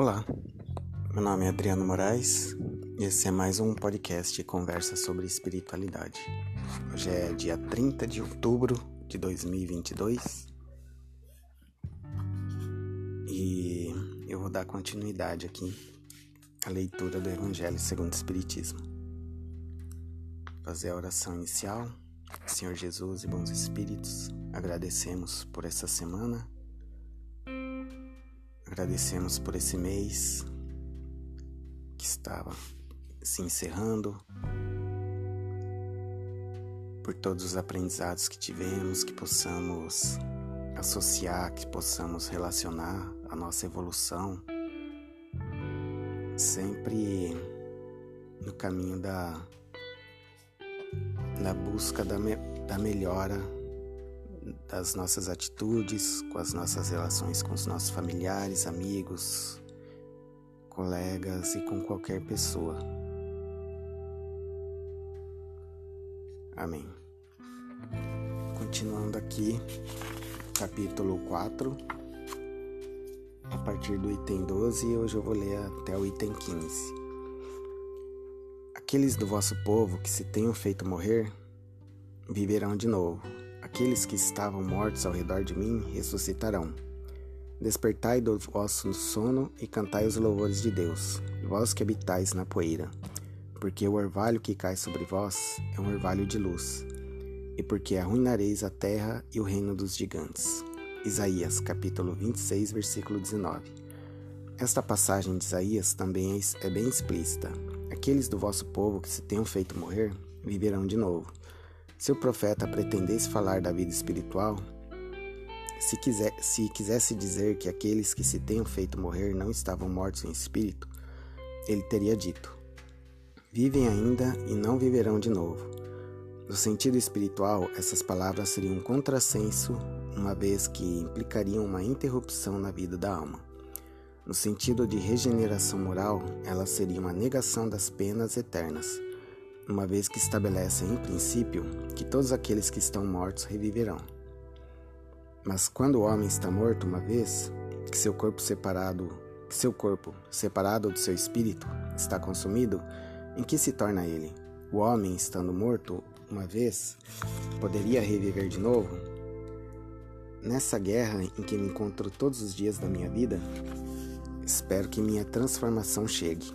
Olá, meu nome é Adriano Moraes e esse é mais um podcast Conversa sobre Espiritualidade. Hoje é dia 30 de outubro de 2022 e eu vou dar continuidade aqui à leitura do Evangelho segundo o Espiritismo. Fazer a oração inicial. Senhor Jesus e bons espíritos, agradecemos por essa semana Agradecemos por esse mês que estava se encerrando, por todos os aprendizados que tivemos, que possamos associar, que possamos relacionar a nossa evolução sempre no caminho da, da busca da, me, da melhora das nossas atitudes, com as nossas relações com os nossos familiares, amigos, colegas e com qualquer pessoa. Amém. Continuando aqui, capítulo 4, a partir do item 12, hoje eu vou ler até o item 15. Aqueles do vosso povo que se tenham feito morrer viverão de novo Aqueles que estavam mortos ao redor de mim ressuscitarão. Despertai do vosso sono e cantai os louvores de Deus, vós que habitais na poeira. Porque o orvalho que cai sobre vós é um orvalho de luz, e porque arruinareis a terra e o reino dos gigantes. Isaías, capítulo 26, versículo 19. Esta passagem de Isaías também é, é bem explícita. Aqueles do vosso povo que se tenham feito morrer viverão de novo. Se o profeta pretendesse falar da vida espiritual, se, quiser, se quisesse dizer que aqueles que se tenham feito morrer não estavam mortos em espírito, ele teria dito: Vivem ainda e não viverão de novo. No sentido espiritual, essas palavras seriam um contrassenso, uma vez que implicariam uma interrupção na vida da alma. No sentido de regeneração moral, elas seriam uma negação das penas eternas uma vez que estabelece em princípio que todos aqueles que estão mortos reviverão. Mas quando o homem está morto uma vez, que seu corpo separado, seu corpo, separado do seu espírito, está consumido, em que se torna ele? O homem, estando morto uma vez, poderia reviver de novo? Nessa guerra em que me encontro todos os dias da minha vida, espero que minha transformação chegue.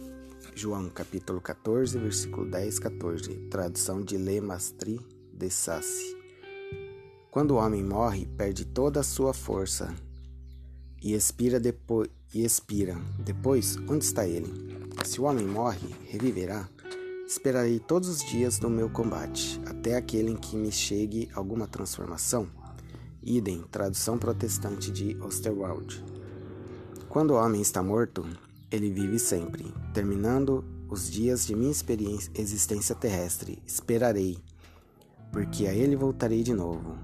João capítulo 14, versículo 10, 14, tradução de Le Mastri de Sassi. Quando o homem morre, perde toda a sua força e expira e expira. Depois, onde está ele? Se o homem morre, reviverá. Esperarei todos os dias do meu combate, até aquele em que me chegue alguma transformação. Idem, tradução protestante de Osterwald. Quando o homem está morto, ele vive sempre. Terminando os dias de minha existência terrestre, esperarei, porque a ele voltarei de novo.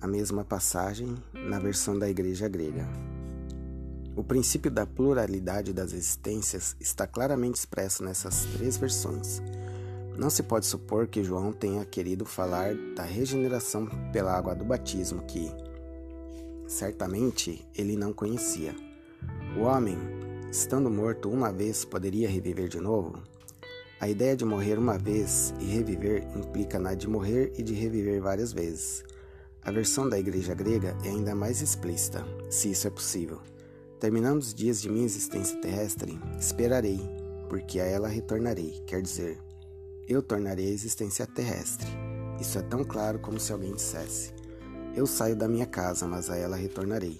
A mesma passagem na versão da Igreja Grega. O princípio da pluralidade das existências está claramente expresso nessas três versões. Não se pode supor que João tenha querido falar da regeneração pela água do batismo que, certamente, ele não conhecia. O homem estando morto uma vez, poderia reviver de novo? A ideia de morrer uma vez e reviver implica na de morrer e de reviver várias vezes. A versão da igreja grega é ainda mais explícita, se isso é possível. Terminando os dias de minha existência terrestre, esperarei, porque a ela retornarei, quer dizer, eu tornarei a existência terrestre. Isso é tão claro como se alguém dissesse: Eu saio da minha casa, mas a ela retornarei.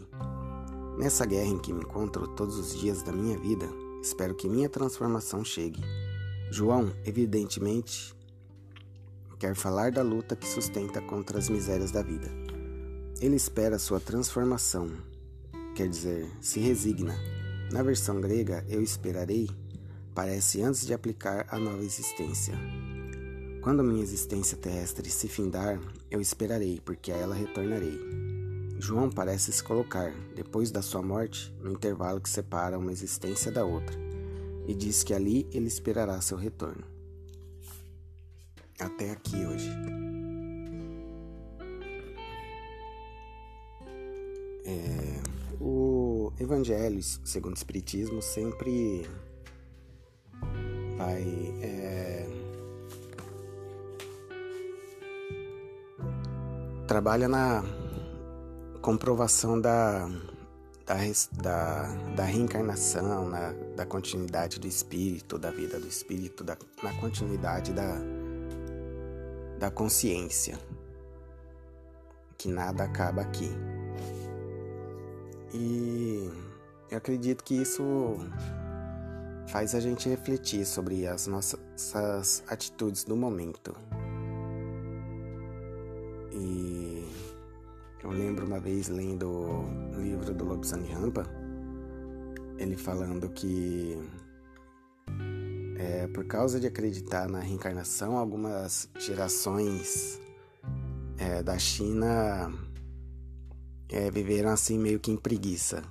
Nessa guerra em que me encontro todos os dias da minha vida, espero que minha transformação chegue. João, evidentemente, quer falar da luta que sustenta contra as misérias da vida. Ele espera sua transformação, quer dizer, se resigna. Na versão grega, eu esperarei, parece antes de aplicar a nova existência. Quando minha existência terrestre se findar, eu esperarei, porque a ela retornarei. João parece se colocar, depois da sua morte, no intervalo que separa uma existência da outra, e diz que ali ele esperará seu retorno. Até aqui hoje. É, o Evangelho segundo o Espiritismo sempre vai é, trabalha na comprovação da, da, da, da reencarnação, na, da continuidade do espírito, da vida do espírito, da, na continuidade da, da consciência, que nada acaba aqui. E eu acredito que isso faz a gente refletir sobre as nossas atitudes do momento. E eu lembro uma vez lendo o livro do Lobsang Rampa, ele falando que é, por causa de acreditar na reencarnação, algumas gerações é, da China é, viveram assim meio que em preguiça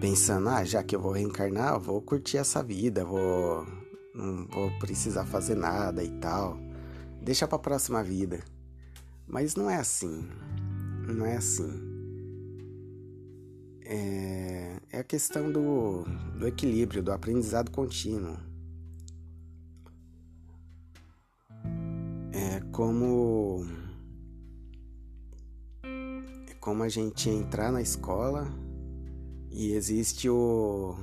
pensando, ah, já que eu vou reencarnar, eu vou curtir essa vida, vou não vou precisar fazer nada e tal. Deixa para próxima vida. Mas não é assim. Não é assim. É, é a questão do, do equilíbrio, do aprendizado contínuo. É como é como a gente entrar na escola e existe o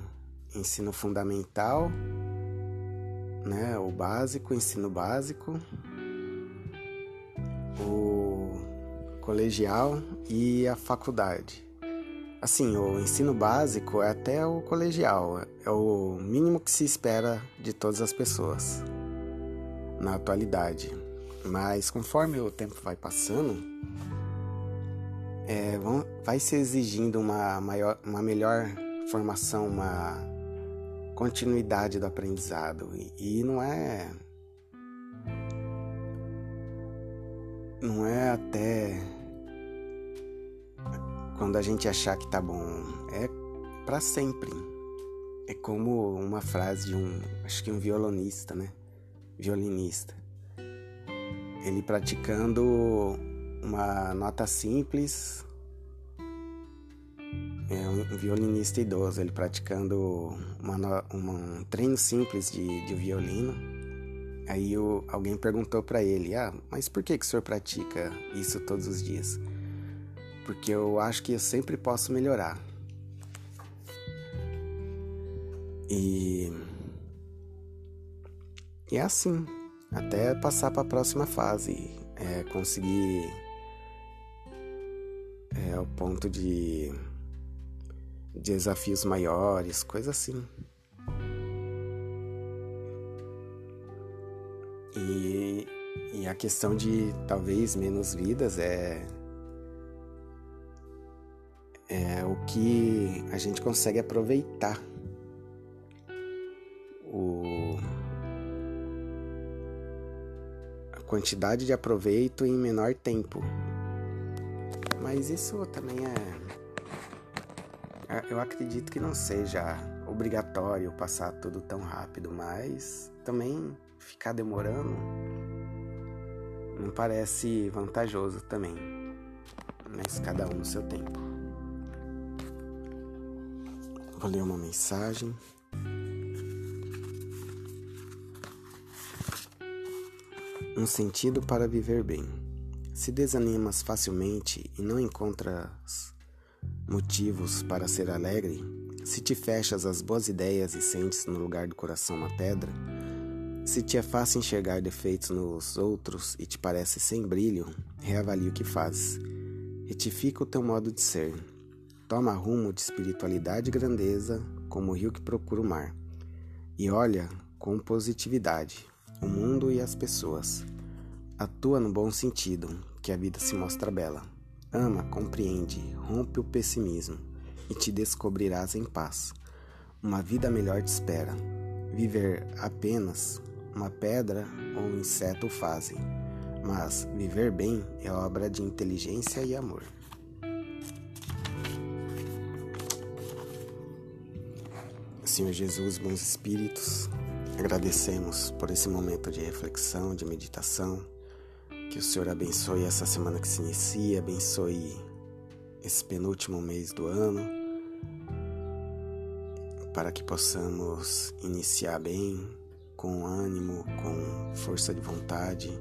ensino fundamental, né, o básico, o ensino básico, o colegial e a faculdade. Assim, o ensino básico é até o colegial, é o mínimo que se espera de todas as pessoas na atualidade. Mas conforme o tempo vai passando, é, vão, vai se exigindo uma, maior, uma melhor formação, uma continuidade do aprendizado. E, e não é. Não é até quando a gente achar que tá bom. É para sempre. É como uma frase de um, acho que um violonista, né? Violinista. Ele praticando uma nota simples. É um violinista idoso, ele praticando uma, um treino simples de, de violino. Aí o, alguém perguntou para ele: Ah, mas por que, que o senhor pratica isso todos os dias? Porque eu acho que eu sempre posso melhorar. E, e é assim, até passar para a próxima fase, é, conseguir é, ao ponto de desafios maiores, coisa assim. E, a questão de talvez menos vidas é é o que a gente consegue aproveitar o a quantidade de aproveito em menor tempo mas isso também é. Eu acredito que não seja obrigatório passar tudo tão rápido, mas também ficar demorando não parece vantajoso também. Mas cada um no seu tempo. Vou ler uma mensagem. Um sentido para viver bem. Se desanimas facilmente e não encontras motivos para ser alegre, se te fechas às boas ideias e sentes no lugar do coração uma pedra, se te é fácil enxergar defeitos nos outros e te parece sem brilho, reavalie o que fazes. Retifica o teu modo de ser. Toma rumo de espiritualidade e grandeza como o rio que procura o mar. E olha com positividade o mundo e as pessoas. Atua no bom sentido, que a vida se mostra bela. Ama, compreende, rompe o pessimismo e te descobrirás em paz. Uma vida melhor te espera. Viver apenas uma pedra ou um inseto o fazem, mas viver bem é obra de inteligência e amor. Senhor Jesus, bons espíritos, agradecemos por esse momento de reflexão, de meditação que o Senhor abençoe essa semana que se inicia, abençoe esse penúltimo mês do ano, para que possamos iniciar bem, com ânimo, com força de vontade,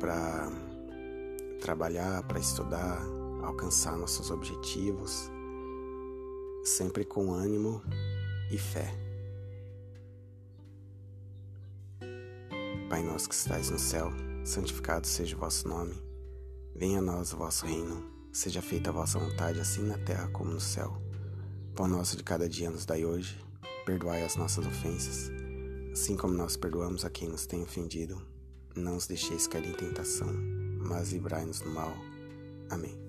para trabalhar, para estudar, alcançar nossos objetivos, sempre com ânimo e fé. Pai nosso que estais no céu, santificado seja o vosso nome. Venha a nós o vosso reino. Seja feita a vossa vontade, assim na terra como no céu. Pão nosso de cada dia nos dai hoje. Perdoai as nossas ofensas, assim como nós perdoamos a quem nos tem ofendido. Não os deixeis cair em tentação, mas livrai-nos do mal. Amém.